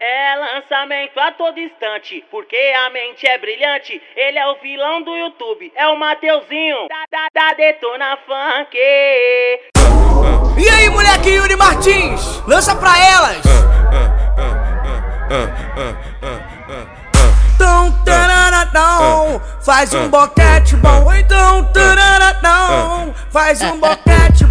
É lançamento a todo instante, porque a mente é brilhante. Ele é o vilão do YouTube, é o Mateuzinho da, da, da Detona Funk. E aí, moleque Yuri Martins, lança pra elas. Então, tararatão, faz um boquete bom. Então, tararatão, faz um boquete bom.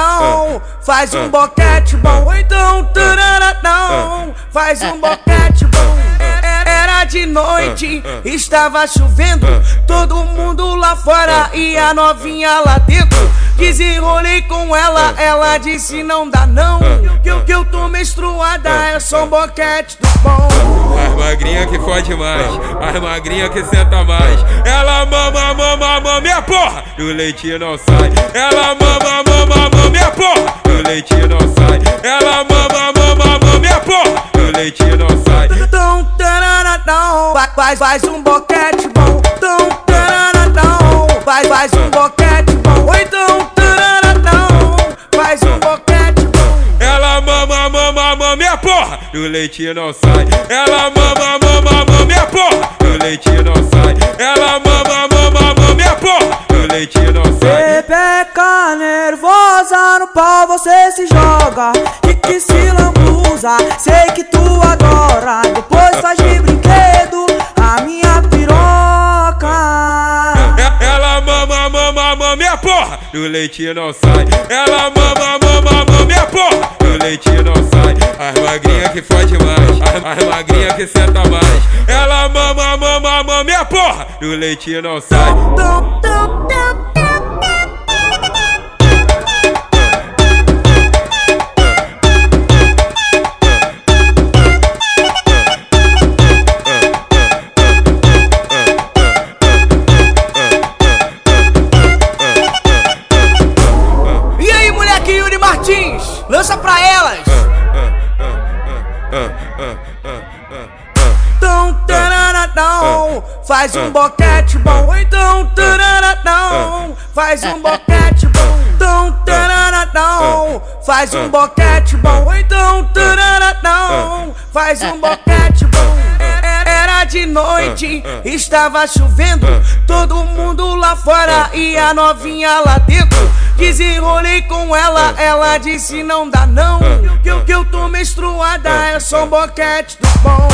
Tararatão, faz um boquete bom. Então, tararatão, faz um boquete bom. Era de noite, estava chovendo. Todo mundo lá fora e a novinha lá dentro. Desenrolei com ela, ela disse não dá não. Que eu, que eu tô menstruada, é só um boquete do bom. As magrinha que fode mais, as magrinha que senta mais. Ela mama, mama, mama, minha porra, e o leitinho não sai. Ela mama, mama, e leitinho não sai. Ela mama, mama, mama, minha porra, e o leitinho não sai. Então, tararatão, faz, faz, faz um boquete bom. Então, tararatão, faz, faz um boquete bom. Ou então, tararatão, faz um boquete bom. Ela mama, mama, mama, minha porra, e o leitinho não sai. Ela mama, mama, mama, minha porra, e o leitinho não sai. Se joga Que que se lambuza, sei que tu adora Depois faz de brinquedo a minha piroca Ela mama, mama, mama, minha porra, e o leitinho não sai. Ela mama, mama, mama, minha porra, e o leitinho não sai. As magrinha que fode mais, as, magrinha que senta mais. Ela mama, mama, mama, minha porra, e o leitinho não sai. Tum, tum, tum. Faz um boquete bom. Ou Então, tararatão, faz um boquete bom. Então, tararatão, faz um boquete bom. Então, tararatão, faz um boquete bom. Era de noite, estava chovendo. Todo mundo lá fora e a novinha lá dentro. Desenrolei com ela, ela disse não dá não. Que eu, que eu tô menstruada, é só um boquete do bom.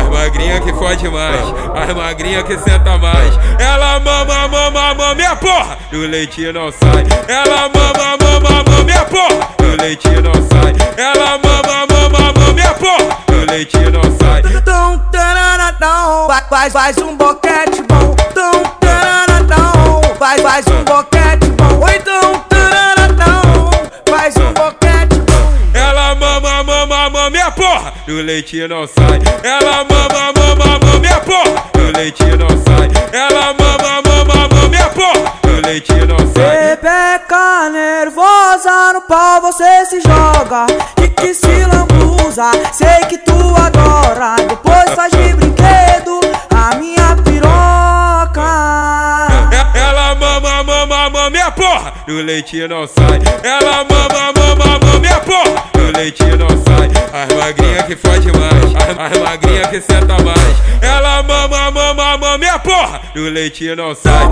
As magrinha que fode mais, as magrinha que senta mais. Ela mama, mama, mama, minha porra, e o leitinho não sai. Ela mama, mama, mama, minha porra, e o leitinho não sai. Ela mama, mama, mama, minha porra, e o leitinho não sai. Então, tararatão, faz, faz, faz um boquete bom. Então, tararatão, faz, faz um boquete e o leitinho não sai. Ela mama, mama, mama, minha porra, e o leitinho não sai. Ela mama, mama, mama, minha porra, e o leitinho não sai. Pepeca nervosa no pau você se joga Que que se lambuza, sei que tu adora Depois faz de brinquedo a minha piroca Ela mama, mama, mama, minha porra, e o leitinho não sai. Ela mama, mama, mama, minha porra, e o leitinho não sai. Que fode mais, as, as magrinha que senta mais. Ela mama, mama, mama, minha porra, e o leitinho não sai.